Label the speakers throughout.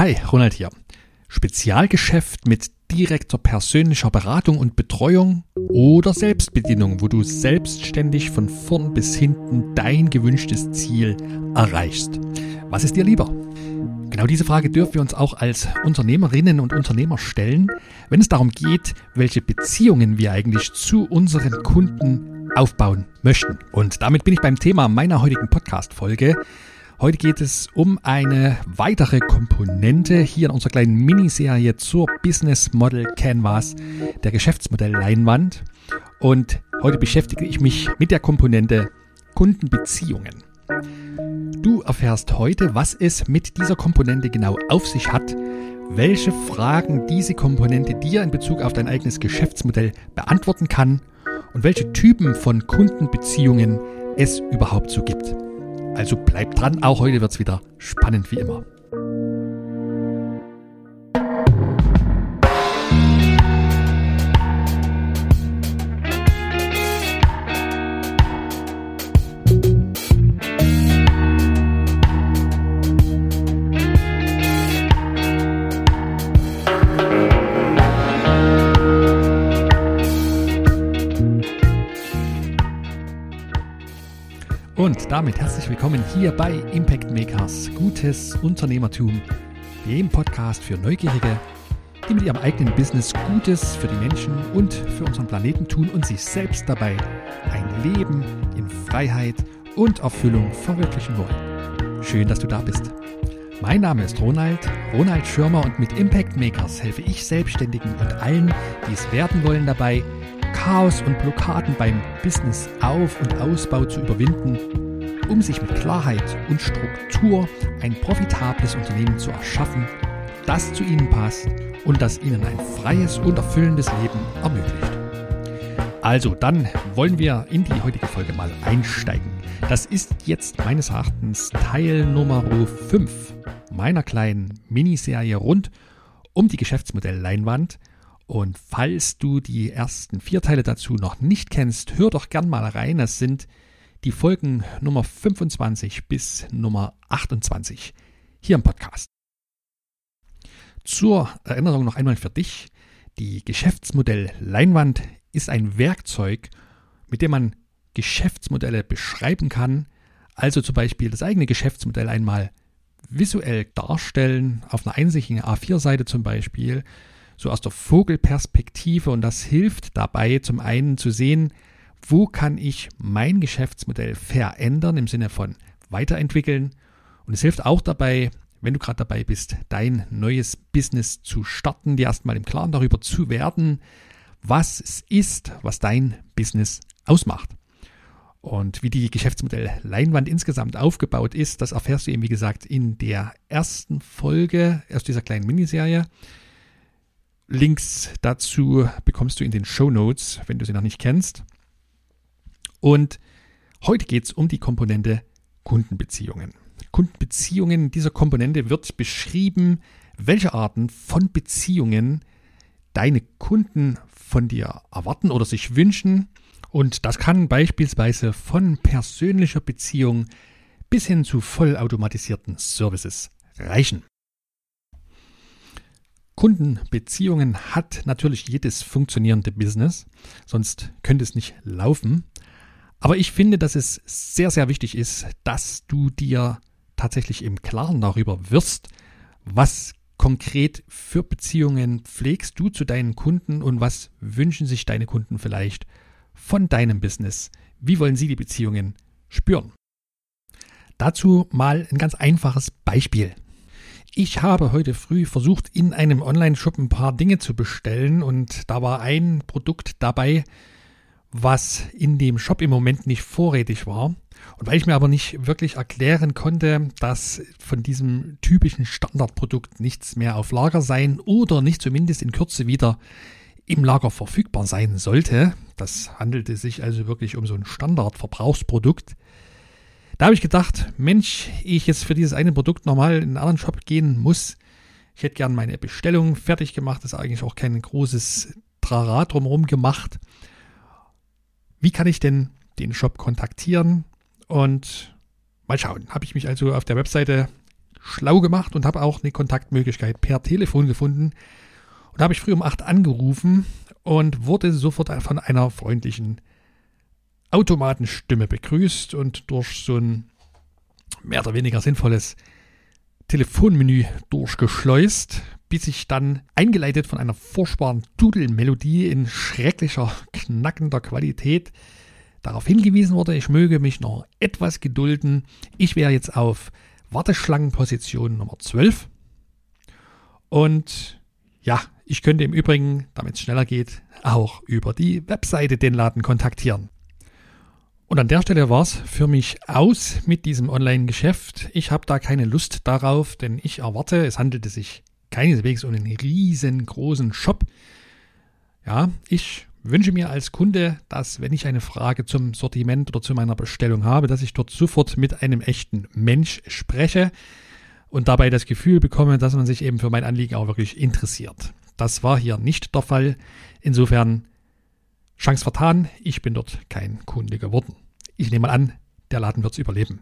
Speaker 1: Hi, Ronald hier. Spezialgeschäft mit direkter persönlicher Beratung und Betreuung oder Selbstbedienung, wo du selbstständig von vorn bis hinten dein gewünschtes Ziel erreichst. Was ist dir lieber? Genau diese Frage dürfen wir uns auch als Unternehmerinnen und Unternehmer stellen, wenn es darum geht, welche Beziehungen wir eigentlich zu unseren Kunden aufbauen möchten. Und damit bin ich beim Thema meiner heutigen Podcast-Folge. Heute geht es um eine weitere Komponente hier in unserer kleinen Miniserie zur Business Model Canvas, der Geschäftsmodell Leinwand. Und heute beschäftige ich mich mit der Komponente Kundenbeziehungen. Du erfährst heute, was es mit dieser Komponente genau auf sich hat, welche Fragen diese Komponente dir in Bezug auf dein eigenes Geschäftsmodell beantworten kann und welche Typen von Kundenbeziehungen es überhaupt so gibt. Also bleibt dran, auch heute wird es wieder spannend wie immer. Willkommen hier bei Impact Makers Gutes Unternehmertum, dem Podcast für Neugierige, die mit ihrem eigenen Business Gutes für die Menschen und für unseren Planeten tun und sich selbst dabei ein Leben in Freiheit und Erfüllung verwirklichen wollen. Schön, dass du da bist. Mein Name ist Ronald, Ronald Schirmer und mit Impact Makers helfe ich Selbstständigen und allen, die es werden wollen, dabei, Chaos und Blockaden beim Business Auf- und Ausbau zu überwinden, um sich mit Klarheit und Struktur ein profitables Unternehmen zu erschaffen, das zu ihnen passt und das ihnen ein freies und erfüllendes Leben ermöglicht. Also, dann wollen wir in die heutige Folge mal einsteigen. Das ist jetzt meines Erachtens Teil Nummer 5 meiner kleinen Miniserie rund um die Geschäftsmodellleinwand – und falls du die ersten vier Teile dazu noch nicht kennst, hör doch gern mal rein. Das sind die Folgen Nummer 25 bis Nummer 28 hier im Podcast. Zur Erinnerung noch einmal für dich. Die Geschäftsmodell Leinwand ist ein Werkzeug, mit dem man Geschäftsmodelle beschreiben kann. Also zum Beispiel das eigene Geschäftsmodell einmal visuell darstellen, auf einer einsichtigen A4-Seite zum Beispiel, so aus der Vogelperspektive und das hilft dabei zum einen zu sehen, wo kann ich mein Geschäftsmodell verändern im Sinne von weiterentwickeln und es hilft auch dabei, wenn du gerade dabei bist, dein neues Business zu starten, dir erstmal im Klaren darüber zu werden, was es ist, was dein Business ausmacht. Und wie die Geschäftsmodell Leinwand insgesamt aufgebaut ist, das erfährst du eben, wie gesagt, in der ersten Folge aus dieser kleinen Miniserie. Links dazu bekommst du in den Show Notes, wenn du sie noch nicht kennst. Und heute geht es um die Komponente Kundenbeziehungen. Kundenbeziehungen, dieser Komponente wird beschrieben, welche Arten von Beziehungen deine Kunden von dir erwarten oder sich wünschen. Und das kann beispielsweise von persönlicher Beziehung bis hin zu vollautomatisierten Services reichen. Kundenbeziehungen hat natürlich jedes funktionierende Business, sonst könnte es nicht laufen. Aber ich finde, dass es sehr, sehr wichtig ist, dass du dir tatsächlich im Klaren darüber wirst, was konkret für Beziehungen pflegst du zu deinen Kunden und was wünschen sich deine Kunden vielleicht von deinem Business? Wie wollen sie die Beziehungen spüren? Dazu mal ein ganz einfaches Beispiel. Ich habe heute früh versucht, in einem Online-Shop ein paar Dinge zu bestellen und da war ein Produkt dabei, was in dem Shop im Moment nicht vorrätig war. Und weil ich mir aber nicht wirklich erklären konnte, dass von diesem typischen Standardprodukt nichts mehr auf Lager sein oder nicht zumindest in Kürze wieder im Lager verfügbar sein sollte, das handelte sich also wirklich um so ein Standardverbrauchsprodukt, da habe ich gedacht, Mensch, ich jetzt für dieses eine Produkt nochmal in einen anderen Shop gehen muss. Ich hätte gern meine Bestellung fertig gemacht. Ist eigentlich auch kein großes Trara drumherum gemacht. Wie kann ich denn den Shop kontaktieren? Und mal schauen. Habe ich mich also auf der Webseite schlau gemacht und habe auch eine Kontaktmöglichkeit per Telefon gefunden. Und habe ich früh um 8 angerufen und wurde sofort von einer freundlichen Automatenstimme begrüßt und durch so ein mehr oder weniger sinnvolles Telefonmenü durchgeschleust, bis ich dann eingeleitet von einer furchtbaren Dudelmelodie in schrecklicher, knackender Qualität darauf hingewiesen wurde, ich möge mich noch etwas gedulden. Ich wäre jetzt auf Warteschlangenposition Nummer 12. Und ja, ich könnte im Übrigen, damit es schneller geht, auch über die Webseite den Laden kontaktieren. Und an der Stelle war es für mich aus mit diesem Online-Geschäft. Ich habe da keine Lust darauf, denn ich erwarte, es handelte sich keineswegs um einen riesengroßen Shop. Ja, ich wünsche mir als Kunde, dass wenn ich eine Frage zum Sortiment oder zu meiner Bestellung habe, dass ich dort sofort mit einem echten Mensch spreche und dabei das Gefühl bekomme, dass man sich eben für mein Anliegen auch wirklich interessiert. Das war hier nicht der Fall. Insofern Chance vertan, ich bin dort kein Kunde geworden. Ich nehme an, der Laden wird es überleben.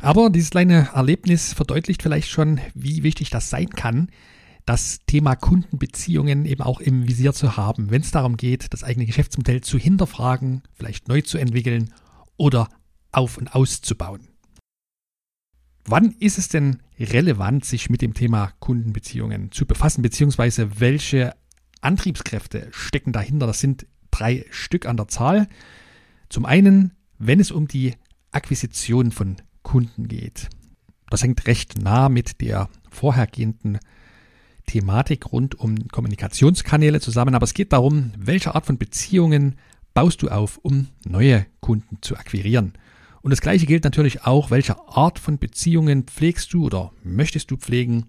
Speaker 1: Aber dieses kleine Erlebnis verdeutlicht vielleicht schon, wie wichtig das sein kann, das Thema Kundenbeziehungen eben auch im Visier zu haben, wenn es darum geht, das eigene Geschäftsmodell zu hinterfragen, vielleicht neu zu entwickeln oder auf und auszubauen. Wann ist es denn relevant, sich mit dem Thema Kundenbeziehungen zu befassen, beziehungsweise welche Antriebskräfte stecken dahinter? Das sind drei Stück an der Zahl. Zum einen, wenn es um die Akquisition von Kunden geht. Das hängt recht nah mit der vorhergehenden Thematik rund um Kommunikationskanäle zusammen, aber es geht darum, welche Art von Beziehungen baust du auf, um neue Kunden zu akquirieren. Und das gleiche gilt natürlich auch, welche Art von Beziehungen pflegst du oder möchtest du pflegen,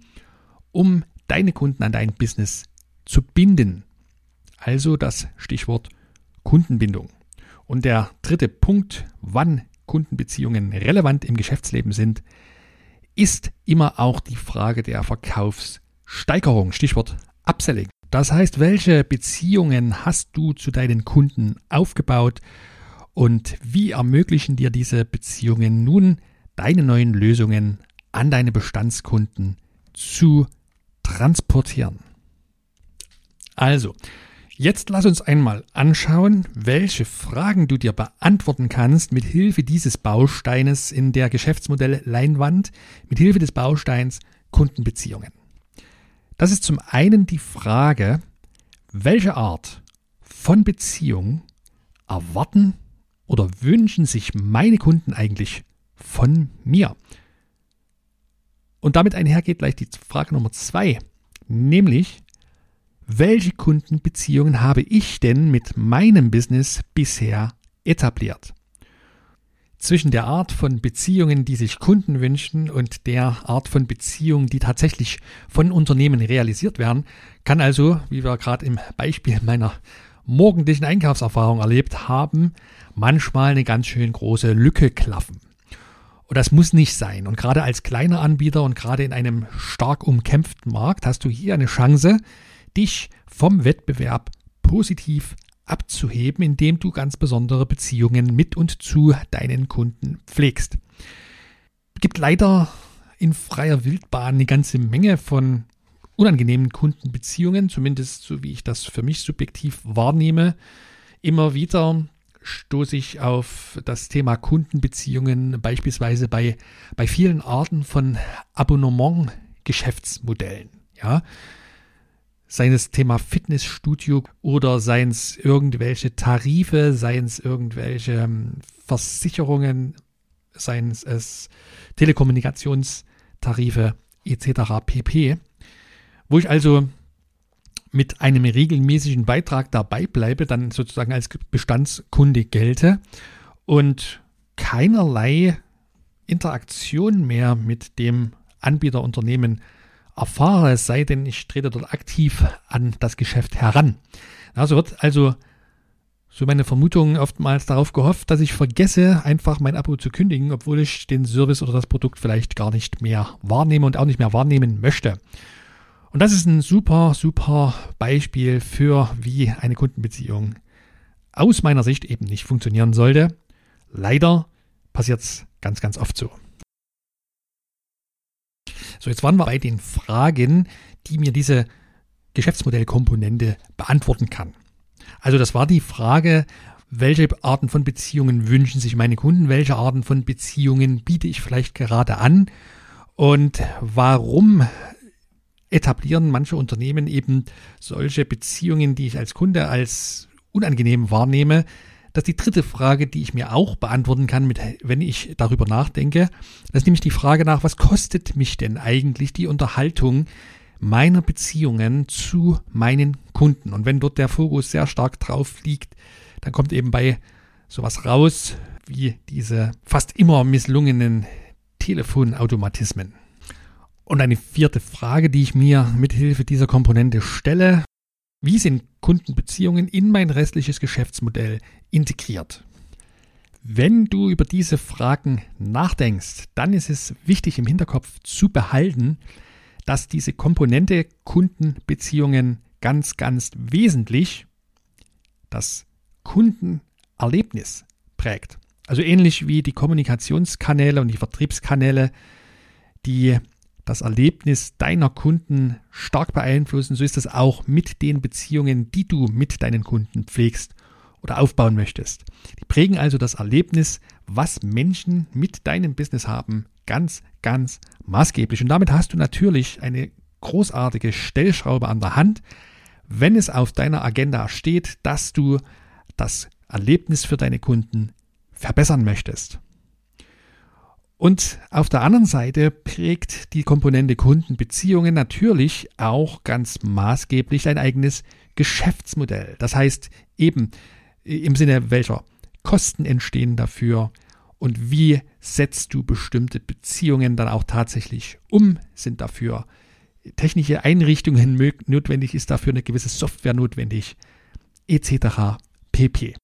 Speaker 1: um deine Kunden an dein Business zu binden. Also das Stichwort Kundenbindung. Und der dritte Punkt, wann Kundenbeziehungen relevant im Geschäftsleben sind, ist immer auch die Frage der Verkaufssteigerung. Stichwort Upselling. Das heißt, welche Beziehungen hast du zu deinen Kunden aufgebaut und wie ermöglichen dir diese Beziehungen nun, deine neuen Lösungen an deine Bestandskunden zu transportieren? Also, Jetzt lass uns einmal anschauen, welche Fragen du dir beantworten kannst mit Hilfe dieses Bausteines in der Geschäftsmodell Leinwand, mit Hilfe des Bausteins Kundenbeziehungen. Das ist zum einen die Frage, welche Art von Beziehung erwarten oder wünschen sich meine Kunden eigentlich von mir? Und damit einhergeht gleich die Frage Nummer zwei, nämlich welche Kundenbeziehungen habe ich denn mit meinem Business bisher etabliert? Zwischen der Art von Beziehungen, die sich Kunden wünschen und der Art von Beziehungen, die tatsächlich von Unternehmen realisiert werden, kann also, wie wir gerade im Beispiel meiner morgendlichen Einkaufserfahrung erlebt haben, manchmal eine ganz schön große Lücke klaffen. Und das muss nicht sein. Und gerade als kleiner Anbieter und gerade in einem stark umkämpften Markt hast du hier eine Chance, dich vom Wettbewerb positiv abzuheben, indem du ganz besondere Beziehungen mit und zu deinen Kunden pflegst. Es gibt leider in freier Wildbahn eine ganze Menge von unangenehmen Kundenbeziehungen, zumindest so wie ich das für mich subjektiv wahrnehme. Immer wieder stoße ich auf das Thema Kundenbeziehungen beispielsweise bei, bei vielen Arten von Abonnement-Geschäftsmodellen. Ja, seien es Thema Fitnessstudio oder seien es irgendwelche Tarife, seien es irgendwelche ähm, Versicherungen, seien es Telekommunikationstarife etc. pp. Wo ich also mit einem regelmäßigen Beitrag dabei bleibe, dann sozusagen als Bestandskunde gelte und keinerlei Interaktion mehr mit dem Anbieterunternehmen erfahre, es sei denn, ich trete dort aktiv an das Geschäft heran. Also wird also so meine Vermutung oftmals darauf gehofft, dass ich vergesse, einfach mein Abo zu kündigen, obwohl ich den Service oder das Produkt vielleicht gar nicht mehr wahrnehme und auch nicht mehr wahrnehmen möchte. Und das ist ein super, super Beispiel für, wie eine Kundenbeziehung aus meiner Sicht eben nicht funktionieren sollte. Leider passiert es ganz, ganz oft so. So, jetzt waren wir bei den Fragen, die mir diese Geschäftsmodellkomponente beantworten kann. Also das war die Frage, welche Arten von Beziehungen wünschen sich meine Kunden, welche Arten von Beziehungen biete ich vielleicht gerade an und warum etablieren manche Unternehmen eben solche Beziehungen, die ich als Kunde als unangenehm wahrnehme. Das ist die dritte Frage, die ich mir auch beantworten kann, mit, wenn ich darüber nachdenke. Das ist nämlich die Frage nach, was kostet mich denn eigentlich die Unterhaltung meiner Beziehungen zu meinen Kunden? Und wenn dort der Fokus sehr stark drauf liegt, dann kommt eben bei sowas raus wie diese fast immer misslungenen Telefonautomatismen. Und eine vierte Frage, die ich mir mithilfe dieser Komponente stelle, wie sind Kundenbeziehungen in mein restliches Geschäftsmodell integriert? Wenn du über diese Fragen nachdenkst, dann ist es wichtig im Hinterkopf zu behalten, dass diese Komponente Kundenbeziehungen ganz, ganz wesentlich das Kundenerlebnis prägt. Also ähnlich wie die Kommunikationskanäle und die Vertriebskanäle, die das Erlebnis deiner Kunden stark beeinflussen, so ist es auch mit den Beziehungen, die du mit deinen Kunden pflegst oder aufbauen möchtest. Die prägen also das Erlebnis, was Menschen mit deinem Business haben, ganz, ganz maßgeblich. Und damit hast du natürlich eine großartige Stellschraube an der Hand, wenn es auf deiner Agenda steht, dass du das Erlebnis für deine Kunden verbessern möchtest. Und auf der anderen Seite prägt die Komponente Kundenbeziehungen natürlich auch ganz maßgeblich dein eigenes Geschäftsmodell. Das heißt eben im Sinne welcher Kosten entstehen dafür und wie setzt du bestimmte Beziehungen dann auch tatsächlich um? Sind dafür technische Einrichtungen notwendig? Ist dafür eine gewisse Software notwendig? Etc. pp.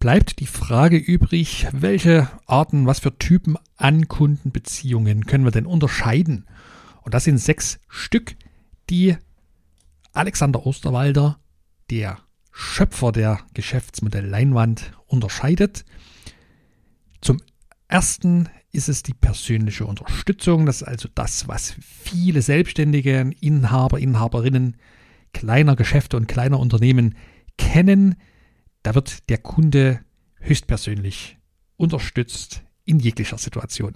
Speaker 1: Bleibt die Frage übrig, welche Arten, was für Typen an Kundenbeziehungen können wir denn unterscheiden? Und das sind sechs Stück, die Alexander Osterwalder, der Schöpfer der Geschäftsmodell Leinwand, unterscheidet. Zum ersten ist es die persönliche Unterstützung. Das ist also das, was viele Selbstständige, Inhaber, Inhaberinnen kleiner Geschäfte und kleiner Unternehmen kennen da wird der Kunde höchstpersönlich unterstützt in jeglicher Situation.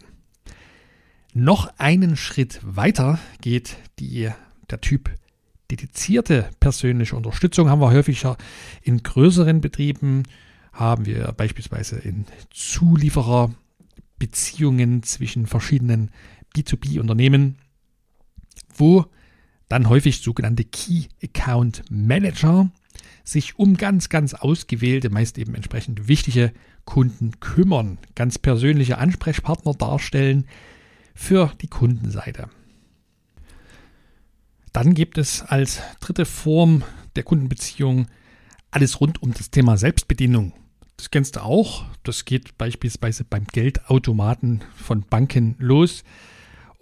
Speaker 1: Noch einen Schritt weiter geht die, der Typ dedizierte persönliche Unterstützung. Haben wir häufiger in größeren Betrieben, haben wir beispielsweise in Zuliefererbeziehungen zwischen verschiedenen B2B-Unternehmen, wo dann häufig sogenannte Key Account Manager sich um ganz, ganz ausgewählte, meist eben entsprechend wichtige Kunden kümmern, ganz persönliche Ansprechpartner darstellen für die Kundenseite. Dann gibt es als dritte Form der Kundenbeziehung alles rund um das Thema Selbstbedienung. Das kennst du auch. Das geht beispielsweise beim Geldautomaten von Banken los.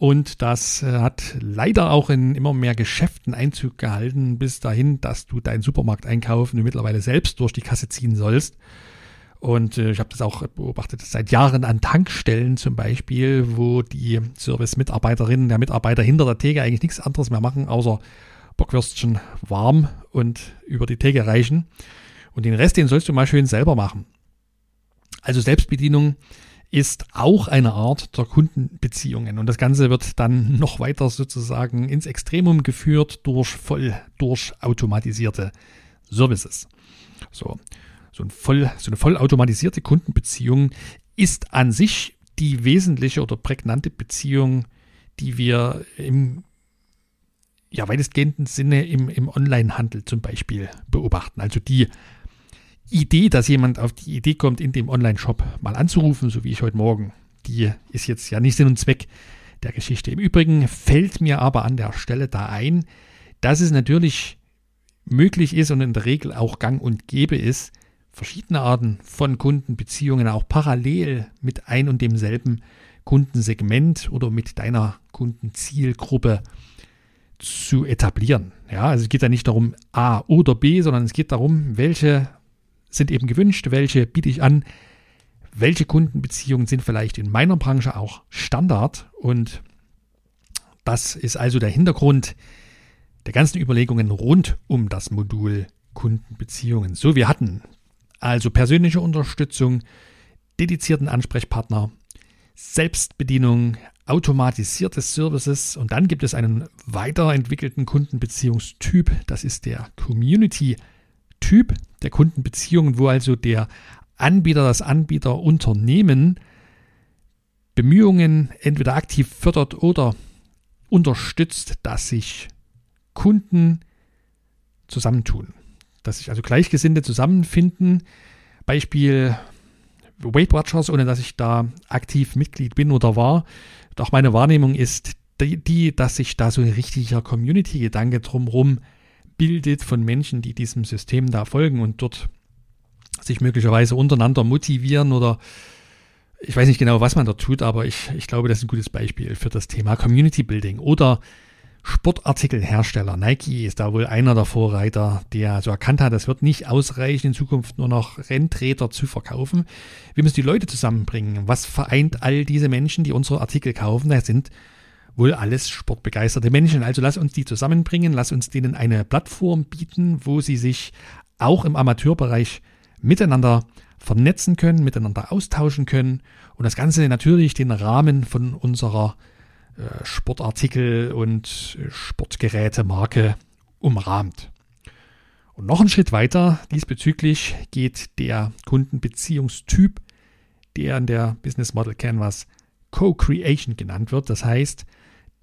Speaker 1: Und das äh, hat leider auch in immer mehr Geschäften Einzug gehalten, bis dahin, dass du deinen Supermarkteinkauf mittlerweile selbst durch die Kasse ziehen sollst. Und äh, ich habe das auch beobachtet seit Jahren an Tankstellen zum Beispiel, wo die Service-Mitarbeiterinnen, der Mitarbeiter hinter der Theke eigentlich nichts anderes mehr machen, außer Bockwürstchen warm und über die Theke reichen. Und den Rest, den sollst du mal schön selber machen. Also Selbstbedienung ist auch eine Art der Kundenbeziehungen. Und das Ganze wird dann noch weiter sozusagen ins Extremum geführt durch voll durchautomatisierte Services. So, so, ein voll, so eine vollautomatisierte Kundenbeziehung ist an sich die wesentliche oder prägnante Beziehung, die wir im ja, weitestgehenden Sinne im, im Onlinehandel zum Beispiel beobachten. Also die Idee, dass jemand auf die Idee kommt, in dem Online-Shop mal anzurufen, so wie ich heute Morgen, die ist jetzt ja nicht Sinn und Zweck der Geschichte. Im Übrigen fällt mir aber an der Stelle da ein, dass es natürlich möglich ist und in der Regel auch gang und gäbe ist, verschiedene Arten von Kundenbeziehungen auch parallel mit ein und demselben Kundensegment oder mit deiner Kundenzielgruppe zu etablieren. Ja, also es geht ja nicht darum A oder B, sondern es geht darum, welche sind eben gewünscht, welche biete ich an, welche Kundenbeziehungen sind vielleicht in meiner Branche auch Standard? Und das ist also der Hintergrund der ganzen Überlegungen rund um das Modul Kundenbeziehungen. So, wir hatten also persönliche Unterstützung, dedizierten Ansprechpartner, Selbstbedienung, automatisierte Services und dann gibt es einen weiterentwickelten Kundenbeziehungstyp, das ist der Community-Typ der Kundenbeziehungen, wo also der Anbieter, das Anbieterunternehmen Bemühungen entweder aktiv fördert oder unterstützt, dass sich Kunden zusammentun. Dass sich also Gleichgesinnte zusammenfinden. Beispiel Weight Watchers, ohne dass ich da aktiv Mitglied bin oder war. Doch meine Wahrnehmung ist die dass sich da so ein richtiger Community-Gedanke drumherum bildet von Menschen, die diesem System da folgen und dort sich möglicherweise untereinander motivieren oder ich weiß nicht genau, was man da tut, aber ich, ich glaube, das ist ein gutes Beispiel für das Thema Community Building oder Sportartikelhersteller. Nike ist da wohl einer der Vorreiter, der so erkannt hat, es wird nicht ausreichen, in Zukunft nur noch Rennträger zu verkaufen. Wir müssen die Leute zusammenbringen. Was vereint all diese Menschen, die unsere Artikel kaufen? Das sind wohl alles sportbegeisterte Menschen. Also lass uns die zusammenbringen, lass uns denen eine Plattform bieten, wo sie sich auch im Amateurbereich miteinander vernetzen können, miteinander austauschen können und das Ganze natürlich den Rahmen von unserer äh, Sportartikel und Sportgerätemarke umrahmt. Und noch einen Schritt weiter diesbezüglich geht der Kundenbeziehungstyp, der in der Business Model Canvas Co-Creation genannt wird. Das heißt,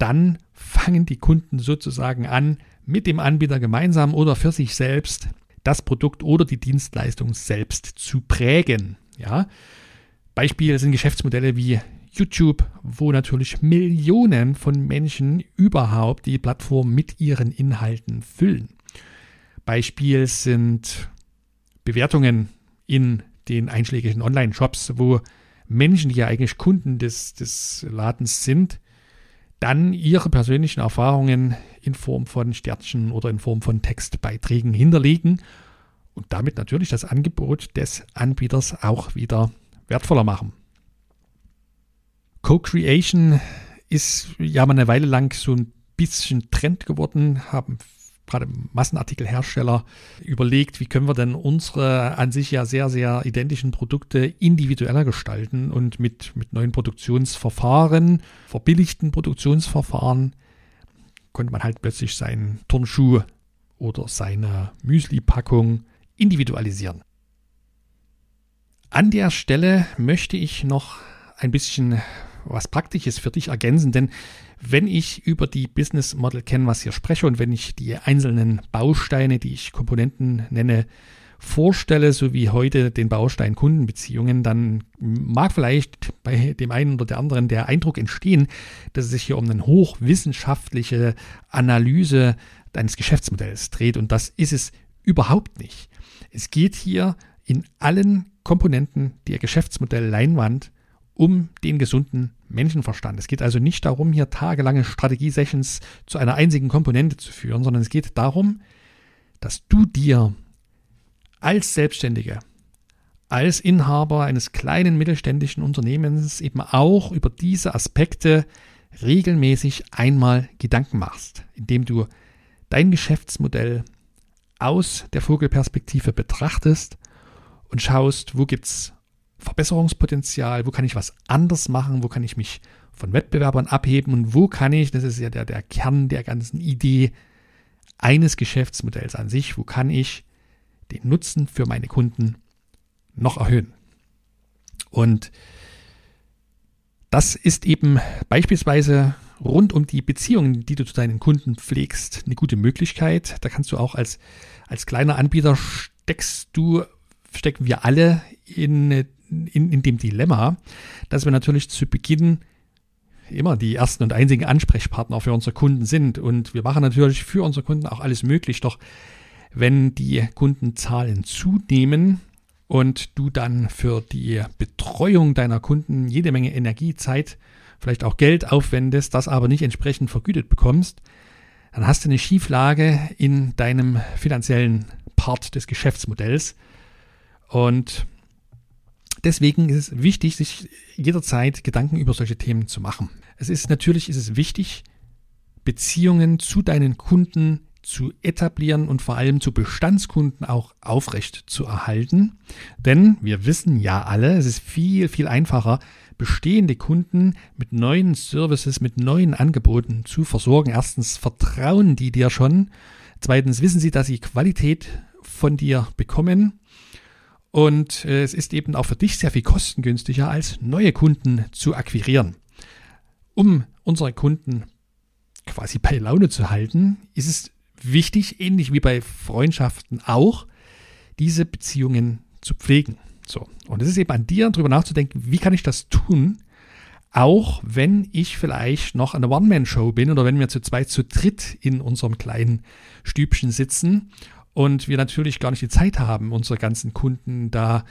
Speaker 1: dann fangen die Kunden sozusagen an, mit dem Anbieter gemeinsam oder für sich selbst das Produkt oder die Dienstleistung selbst zu prägen. Ja? Beispiel sind Geschäftsmodelle wie YouTube, wo natürlich Millionen von Menschen überhaupt die Plattform mit ihren Inhalten füllen. Beispiel sind Bewertungen in den einschlägigen Online-Shops, wo Menschen, die ja eigentlich Kunden des, des Ladens sind, dann ihre persönlichen Erfahrungen in Form von Sternchen oder in Form von Textbeiträgen hinterlegen und damit natürlich das Angebot des Anbieters auch wieder wertvoller machen. Co-Creation ist ja mal eine Weile lang so ein bisschen Trend geworden, haben gerade Massenartikelhersteller überlegt, wie können wir denn unsere an sich ja sehr, sehr identischen Produkte individueller gestalten und mit, mit neuen Produktionsverfahren, verbilligten Produktionsverfahren, konnte man halt plötzlich seinen Turnschuh oder seine Müsli-Packung individualisieren. An der Stelle möchte ich noch ein bisschen was Praktisches für dich ergänzen, denn wenn ich über die Business Model Canvas hier spreche und wenn ich die einzelnen Bausteine, die ich Komponenten nenne, vorstelle, so wie heute den Baustein Kundenbeziehungen, dann mag vielleicht bei dem einen oder der anderen der Eindruck entstehen, dass es sich hier um eine hochwissenschaftliche Analyse deines Geschäftsmodells dreht. Und das ist es überhaupt nicht. Es geht hier in allen Komponenten der Geschäftsmodell Leinwand um den gesunden Menschenverstand. Es geht also nicht darum, hier tagelange Strategie-Sessions zu einer einzigen Komponente zu führen, sondern es geht darum, dass du dir als Selbstständige, als Inhaber eines kleinen mittelständischen Unternehmens eben auch über diese Aspekte regelmäßig einmal Gedanken machst, indem du dein Geschäftsmodell aus der Vogelperspektive betrachtest und schaust, wo gibt es Verbesserungspotenzial, wo kann ich was anders machen, wo kann ich mich von Wettbewerbern abheben und wo kann ich, das ist ja der, der Kern der ganzen Idee eines Geschäftsmodells an sich, wo kann ich den Nutzen für meine Kunden noch erhöhen. Und das ist eben beispielsweise rund um die Beziehungen, die du zu deinen Kunden pflegst, eine gute Möglichkeit. Da kannst du auch als, als kleiner Anbieter steckst du, stecken wir alle in, in, in dem Dilemma, dass wir natürlich zu Beginn immer die ersten und einzigen Ansprechpartner für unsere Kunden sind. Und wir machen natürlich für unsere Kunden auch alles möglich. Doch wenn die Kundenzahlen zunehmen und du dann für die Betreuung deiner Kunden jede Menge Energie, Zeit, vielleicht auch Geld aufwendest, das aber nicht entsprechend vergütet bekommst, dann hast du eine Schieflage in deinem finanziellen Part des Geschäftsmodells. Und Deswegen ist es wichtig, sich jederzeit Gedanken über solche Themen zu machen. Es ist natürlich ist es wichtig, Beziehungen zu deinen Kunden zu etablieren und vor allem zu Bestandskunden auch aufrecht zu erhalten. Denn wir wissen ja alle, es ist viel, viel einfacher, bestehende Kunden mit neuen Services, mit neuen Angeboten zu versorgen. Erstens vertrauen die dir schon. Zweitens wissen sie, dass sie Qualität von dir bekommen. Und äh, es ist eben auch für dich sehr viel kostengünstiger, als neue Kunden zu akquirieren. Um unsere Kunden quasi bei Laune zu halten, ist es wichtig, ähnlich wie bei Freundschaften auch, diese Beziehungen zu pflegen. So. Und es ist eben an dir, darüber nachzudenken, wie kann ich das tun, auch wenn ich vielleicht noch eine One-Man-Show bin oder wenn wir zu zweit, zu dritt in unserem kleinen Stübchen sitzen und wir natürlich gar nicht die Zeit haben, unsere ganzen Kunden da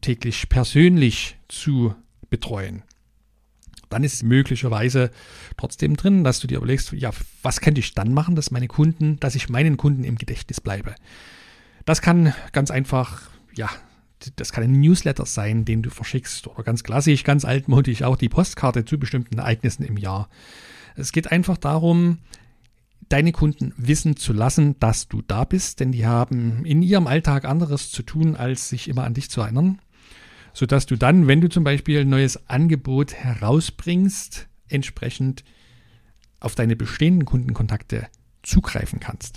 Speaker 1: täglich persönlich zu betreuen dann ist möglicherweise trotzdem drin, dass du dir überlegst, ja, was könnte ich dann machen, dass meine Kunden, dass ich meinen Kunden im Gedächtnis bleibe. Das kann ganz einfach, ja, das kann ein Newsletter sein, den du verschickst oder ganz klassisch, ganz altmodisch auch die Postkarte zu bestimmten Ereignissen im Jahr. Es geht einfach darum, deine Kunden wissen zu lassen, dass du da bist, denn die haben in ihrem Alltag anderes zu tun, als sich immer an dich zu erinnern sodass du dann, wenn du zum Beispiel ein neues Angebot herausbringst, entsprechend auf deine bestehenden Kundenkontakte zugreifen kannst.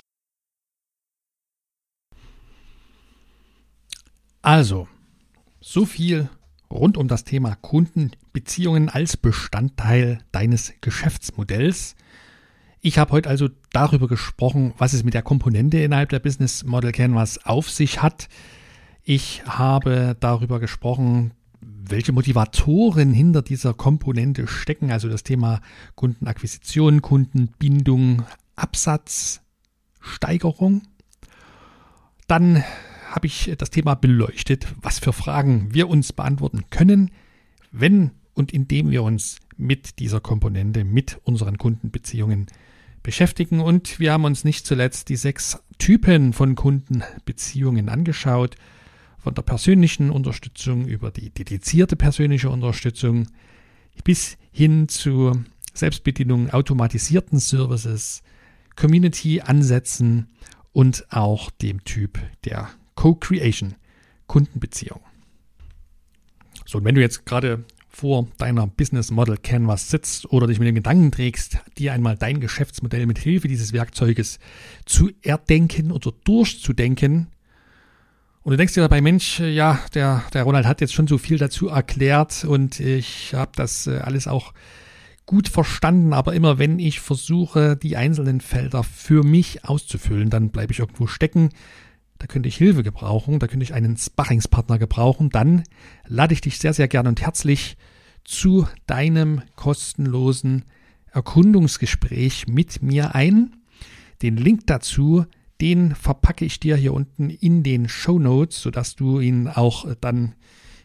Speaker 1: Also, so viel rund um das Thema Kundenbeziehungen als Bestandteil deines Geschäftsmodells. Ich habe heute also darüber gesprochen, was es mit der Komponente innerhalb der Business Model Canvas auf sich hat, ich habe darüber gesprochen, welche Motivatoren hinter dieser Komponente stecken, also das Thema Kundenakquisition, Kundenbindung, Absatz, Steigerung. Dann habe ich das Thema beleuchtet, was für Fragen wir uns beantworten können, wenn und indem wir uns mit dieser Komponente, mit unseren Kundenbeziehungen beschäftigen. Und wir haben uns nicht zuletzt die sechs Typen von Kundenbeziehungen angeschaut von der persönlichen Unterstützung über die dedizierte persönliche Unterstützung bis hin zu Selbstbedienung, automatisierten Services, Community-Ansätzen und auch dem Typ der Co-Creation, Kundenbeziehung. So, und wenn du jetzt gerade vor deiner Business Model Canvas sitzt oder dich mit dem Gedanken trägst, dir einmal dein Geschäftsmodell mit Hilfe dieses Werkzeuges zu erdenken oder durchzudenken, und du denkst dir dabei, Mensch, ja, der, der Ronald hat jetzt schon so viel dazu erklärt und ich habe das äh, alles auch gut verstanden, aber immer wenn ich versuche, die einzelnen Felder für mich auszufüllen, dann bleibe ich irgendwo stecken. Da könnte ich Hilfe gebrauchen, da könnte ich einen Sparringspartner gebrauchen. Dann lade ich dich sehr, sehr gern und herzlich zu deinem kostenlosen Erkundungsgespräch mit mir ein. Den Link dazu den verpacke ich dir hier unten in den Show Notes, sodass du ihn auch dann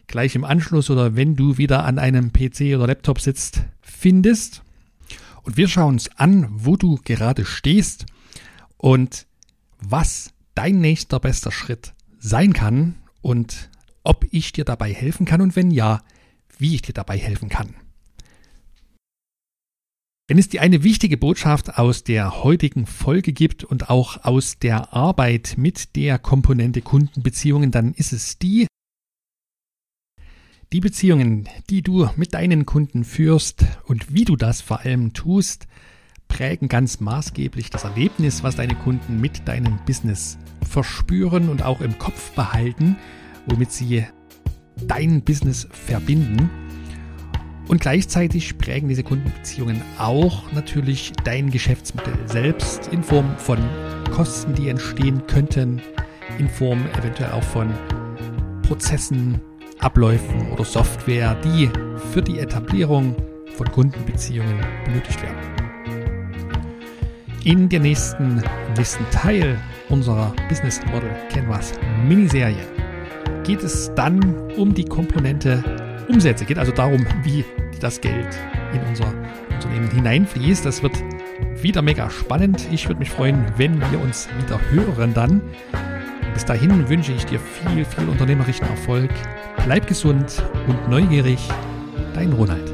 Speaker 1: gleich im Anschluss oder wenn du wieder an einem PC oder Laptop sitzt, findest. Und wir schauen uns an, wo du gerade stehst und was dein nächster bester Schritt sein kann und ob ich dir dabei helfen kann und wenn ja, wie ich dir dabei helfen kann. Wenn es die eine wichtige Botschaft aus der heutigen Folge gibt und auch aus der Arbeit mit der Komponente Kundenbeziehungen, dann ist es die, die Beziehungen, die du mit deinen Kunden führst und wie du das vor allem tust, prägen ganz maßgeblich das Erlebnis, was deine Kunden mit deinem Business verspüren und auch im Kopf behalten, womit sie dein Business verbinden. Und gleichzeitig prägen diese Kundenbeziehungen auch natürlich dein Geschäftsmodell selbst in Form von Kosten, die entstehen könnten, in Form eventuell auch von Prozessen, Abläufen oder Software, die für die Etablierung von Kundenbeziehungen benötigt werden. In der nächsten, nächsten Teil unserer Business Model Canvas Miniserie geht es dann um die Komponente Umsätze. Geht also darum, wie das Geld in unser Unternehmen hineinfließt. Das wird wieder mega spannend. Ich würde mich freuen, wenn wir uns wieder hören dann. Bis dahin wünsche ich dir viel, viel unternehmerischen Erfolg Bleib gesund und neugierig, dein Ronald.